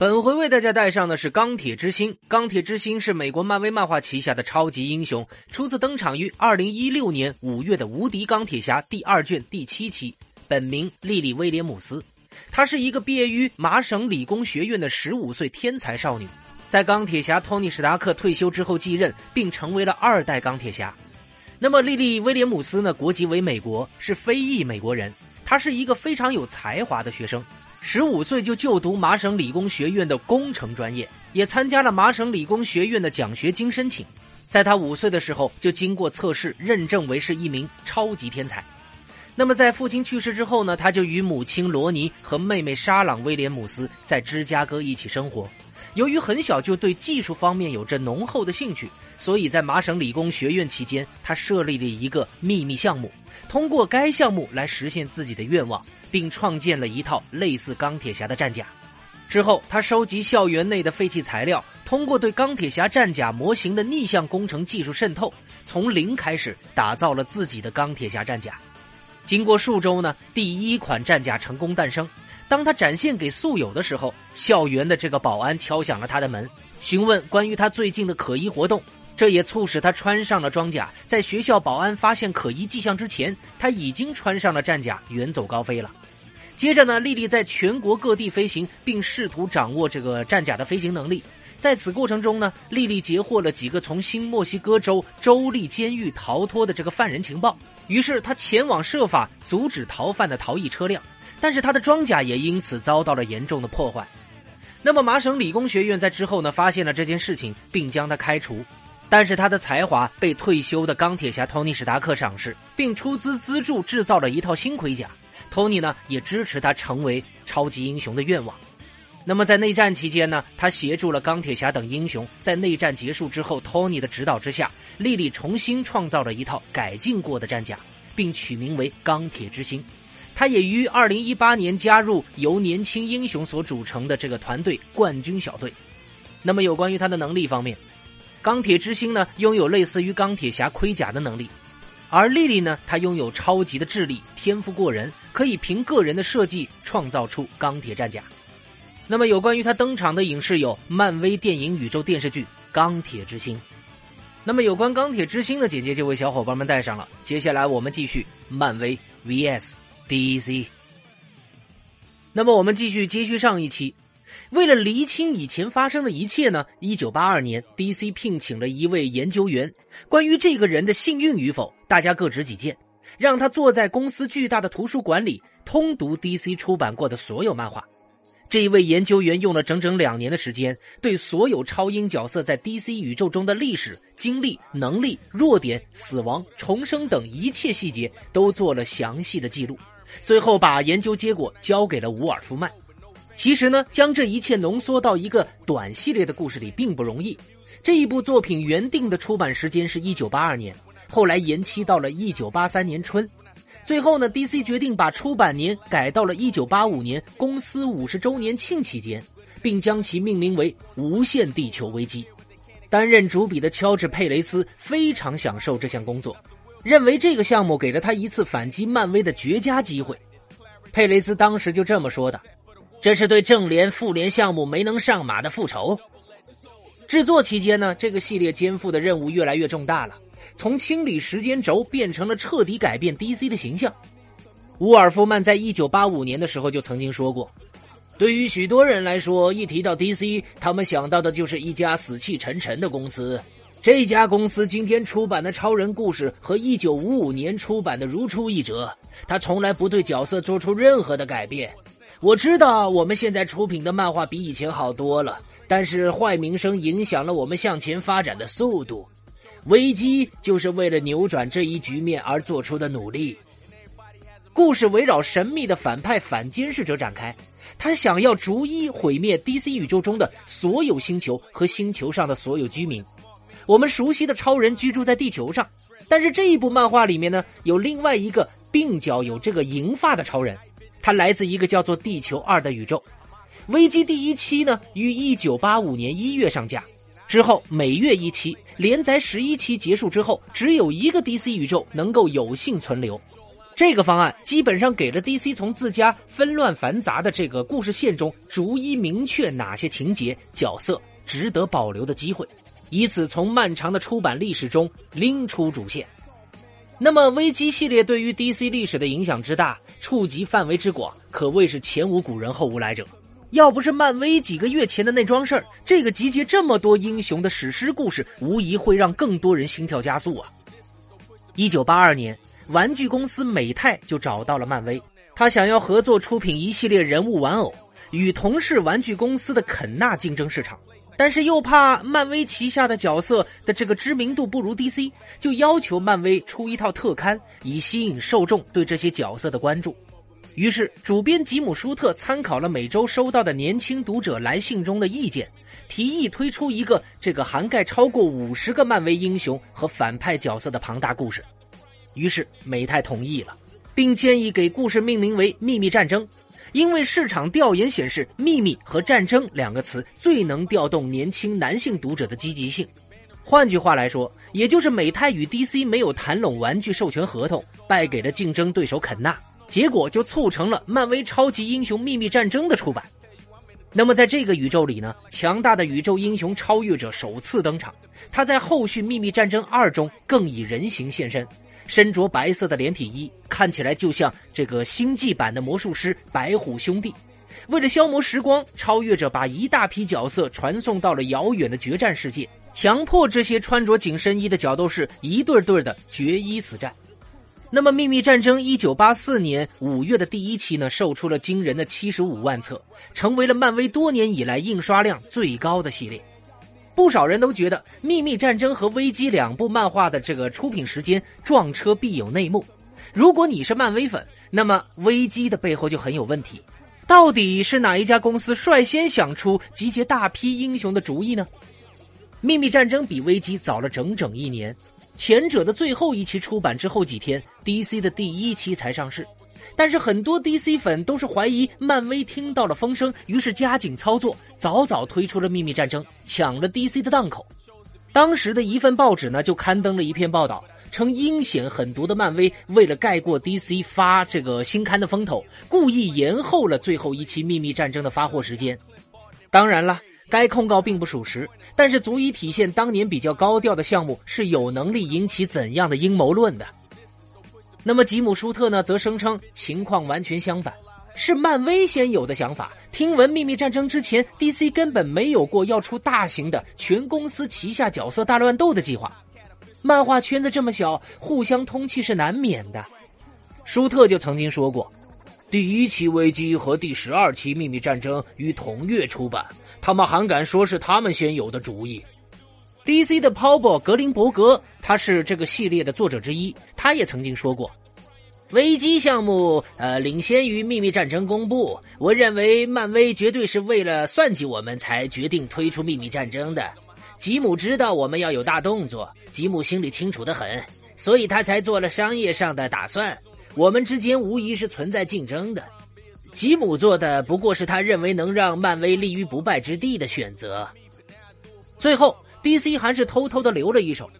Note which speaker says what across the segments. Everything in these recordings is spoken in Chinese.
Speaker 1: 本回为大家带上的是钢铁之星。钢铁之星是美国漫威漫画旗下的超级英雄，初次登场于二零一六年五月的《无敌钢铁侠》第二卷第七期。本名莉莉·威廉姆斯，她是一个毕业于麻省理工学院的十五岁天才少女，在钢铁侠托尼·史达克退休之后继任，并成为了二代钢铁侠。那么，莉莉·威廉姆斯呢？国籍为美国，是非裔美国人。她是一个非常有才华的学生。十五岁就就读麻省理工学院的工程专业，也参加了麻省理工学院的奖学金申请。在他五岁的时候，就经过测试认证为是一名超级天才。那么在父亲去世之后呢，他就与母亲罗尼和妹妹莎朗·威廉姆斯在芝加哥一起生活。由于很小就对技术方面有着浓厚的兴趣，所以在麻省理工学院期间，他设立了一个秘密项目，通过该项目来实现自己的愿望。并创建了一套类似钢铁侠的战甲。之后，他收集校园内的废弃材料，通过对钢铁侠战甲模型的逆向工程技术渗透，从零开始打造了自己的钢铁侠战甲。经过数周呢，第一款战甲成功诞生。当他展现给宿友的时候，校园的这个保安敲响了他的门，询问关于他最近的可疑活动。这也促使他穿上了装甲，在学校保安发现可疑迹象之前，他已经穿上了战甲，远走高飞了。接着呢，莉莉在全国各地飞行，并试图掌握这个战甲的飞行能力。在此过程中呢，莉莉截获了几个从新墨西哥州州立监狱逃脱的这个犯人情报，于是他前往设法阻止逃犯的逃逸车辆，但是他的装甲也因此遭到了严重的破坏。那么麻省理工学院在之后呢，发现了这件事情，并将他开除。但是他的才华被退休的钢铁侠托尼·史达克赏识，并出资资助制造了一套新盔甲。托尼呢也支持他成为超级英雄的愿望。那么在内战期间呢，他协助了钢铁侠等英雄。在内战结束之后，托尼的指导之下，莉莉重新创造了一套改进过的战甲，并取名为钢铁之星。他也于2018年加入由年轻英雄所组成的这个团队——冠军小队。那么有关于他的能力方面。钢铁之星呢，拥有类似于钢铁侠盔甲的能力，而莉莉呢，她拥有超级的智力，天赋过人，可以凭个人的设计创造出钢铁战甲。那么有关于她登场的影视有漫威电影宇宙电视剧《钢铁之星》。那么有关钢铁之星的简介就为小伙伴们带上了。接下来我们继续漫威 VS DC。那么我们继续接续上一期。为了厘清以前发生的一切呢，一九八二年，DC 聘请了一位研究员。关于这个人的幸运与否，大家各执己见。让他坐在公司巨大的图书馆里，通读 DC 出版过的所有漫画。这一位研究员用了整整两年的时间，对所有超英角色在 DC 宇宙中的历史、经历、能力、弱点、死亡、重生等一切细节都做了详细的记录。最后，把研究结果交给了伍尔夫曼。其实呢，将这一切浓缩到一个短系列的故事里并不容易。这一部作品原定的出版时间是一九八二年，后来延期到了一九八三年春。最后呢，DC 决定把出版年改到了一九八五年公司五十周年庆期间，并将其命名为《无限地球危机》。担任主笔的乔治·佩雷斯非常享受这项工作，认为这个项目给了他一次反击漫威的绝佳机会。佩雷兹当时就这么说的。这是对正联、复联项目没能上马的复仇。制作期间呢，这个系列肩负的任务越来越重大了，从清理时间轴变成了彻底改变 DC 的形象。乌尔夫曼在一九八五年的时候就曾经说过：“对于许多人来说，一提到 DC，他们想到的就是一家死气沉沉的公司。这家公司今天出版的超人故事和一九五五年出版的如出一辙，他从来不对角色做出任何的改变。”我知道我们现在出品的漫画比以前好多了，但是坏名声影响了我们向前发展的速度。危机就是为了扭转这一局面而做出的努力。故事围绕神秘的反派反监视者展开，他想要逐一毁灭 DC 宇宙中的所有星球和星球上的所有居民。我们熟悉的超人居住在地球上，但是这一部漫画里面呢，有另外一个鬓角有这个银发的超人。它来自一个叫做地球二的宇宙，危机第一期呢于一九八五年一月上架，之后每月一期，连载十一期结束之后，只有一个 DC 宇宙能够有幸存留，这个方案基本上给了 DC 从自家纷乱繁杂的这个故事线中逐一明确哪些情节、角色值得保留的机会，以此从漫长的出版历史中拎出主线。那么，危机系列对于 DC 历史的影响之大，触及范围之广，可谓是前无古人后无来者。要不是漫威几个月前的那桩事儿，这个集结这么多英雄的史诗故事，无疑会让更多人心跳加速啊！一九八二年。玩具公司美泰就找到了漫威，他想要合作出品一系列人物玩偶，与同是玩具公司的肯纳竞争市场，但是又怕漫威旗下的角色的这个知名度不如 DC，就要求漫威出一套特刊，以吸引受众对这些角色的关注。于是，主编吉姆·舒特参考了每周收到的年轻读者来信中的意见，提议推出一个这个涵盖超过五十个漫威英雄和反派角色的庞大故事。于是美泰同意了，并建议给故事命名为《秘密战争》，因为市场调研显示，“秘密”和“战争”两个词最能调动年轻男性读者的积极性。换句话来说，也就是美泰与 DC 没有谈拢玩具授权合同，败给了竞争对手肯纳，结果就促成了漫威超级英雄《秘密战争》的出版。那么在这个宇宙里呢，强大的宇宙英雄超越者首次登场，他在后续《秘密战争二》中更以人形现身。身着白色的连体衣，看起来就像这个星际版的魔术师白虎兄弟。为了消磨时光，超越者把一大批角色传送到了遥远的决战世界，强迫这些穿着紧身衣的角斗士一对对的决一死战。那么，《秘密战争》一九八四年五月的第一期呢，售出了惊人的七十五万册，成为了漫威多年以来印刷量最高的系列。不少人都觉得《秘密战争》和《危机》两部漫画的这个出品时间撞车必有内幕。如果你是漫威粉，那么《危机》的背后就很有问题。到底是哪一家公司率先想出集结大批英雄的主意呢？《秘密战争》比《危机》早了整整一年，前者的最后一期出版之后几天，DC 的第一期才上市。但是很多 DC 粉都是怀疑漫威听到了风声，于是加紧操作，早早推出了《秘密战争》，抢了 DC 的档口。当时的一份报纸呢，就刊登了一篇报道，称阴险狠毒的漫威为了盖过 DC 发这个新刊的风头，故意延后了最后一期《秘密战争》的发货时间。当然了，该控告并不属实，但是足以体现当年比较高调的项目是有能力引起怎样的阴谋论的。那么吉姆·舒特呢，则声称情况完全相反，是漫威先有的想法。听闻《秘密战争》之前，DC 根本没有过要出大型的全公司旗下角色大乱斗的计划。漫画圈子这么小，互相通气是难免的。舒特就曾经说过，第一期危机和第十二期秘密战争于同月出版，他们还敢说是他们先有的主意。DC 的 Paul 格林伯格，他是这个系列的作者之一。他也曾经说过，危机项目呃领先于秘密战争公布。我认为漫威绝对是为了算计我们才决定推出秘密战争的。吉姆知道我们要有大动作，吉姆心里清楚的很，所以他才做了商业上的打算。我们之间无疑是存在竞争的。吉姆做的不过是他认为能让漫威立于不败之地的选择。最后。DC 还是偷偷的留了一手，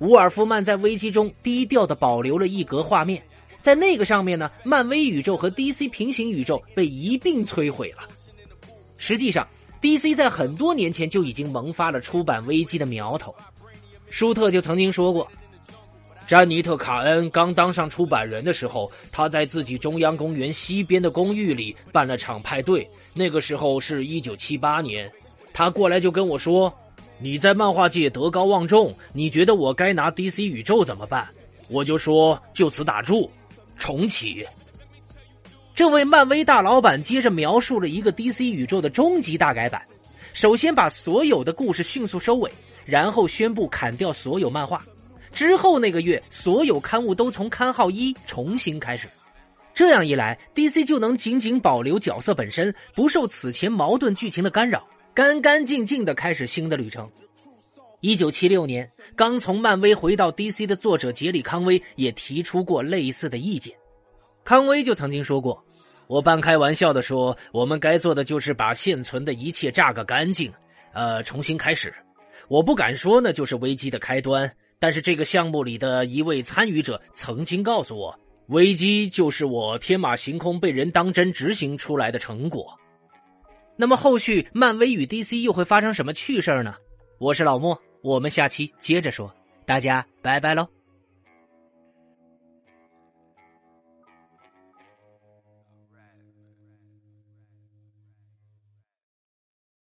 Speaker 1: 伍尔夫曼在危机中低调的保留了一格画面，在那个上面呢，漫威宇宙和 DC 平行宇宙被一并摧毁了。实际上，DC 在很多年前就已经萌发了出版危机的苗头。舒特就曾经说过，詹妮特·卡恩刚当上出版人的时候，他在自己中央公园西边的公寓里办了场派对，那个时候是一九七八年，他过来就跟我说。你在漫画界德高望重，你觉得我该拿 DC 宇宙怎么办？我就说就此打住，重启。这位漫威大老板接着描述了一个 DC 宇宙的终极大改版：首先把所有的故事迅速收尾，然后宣布砍掉所有漫画。之后那个月，所有刊物都从刊号一重新开始。这样一来，DC 就能仅仅保留角色本身，不受此前矛盾剧情的干扰。干干净净的开始新的旅程。一九七六年，刚从漫威回到 DC 的作者杰里康威也提出过类似的意见。康威就曾经说过：“我半开玩笑的说，我们该做的就是把现存的一切榨个干净，呃，重新开始。我不敢说呢，就是危机的开端。但是这个项目里的一位参与者曾经告诉我，危机就是我天马行空被人当真执行出来的成果。那么后续漫威与 DC 又会发生什么趣事呢？我是老莫，我们下期接着说，大家拜拜喽。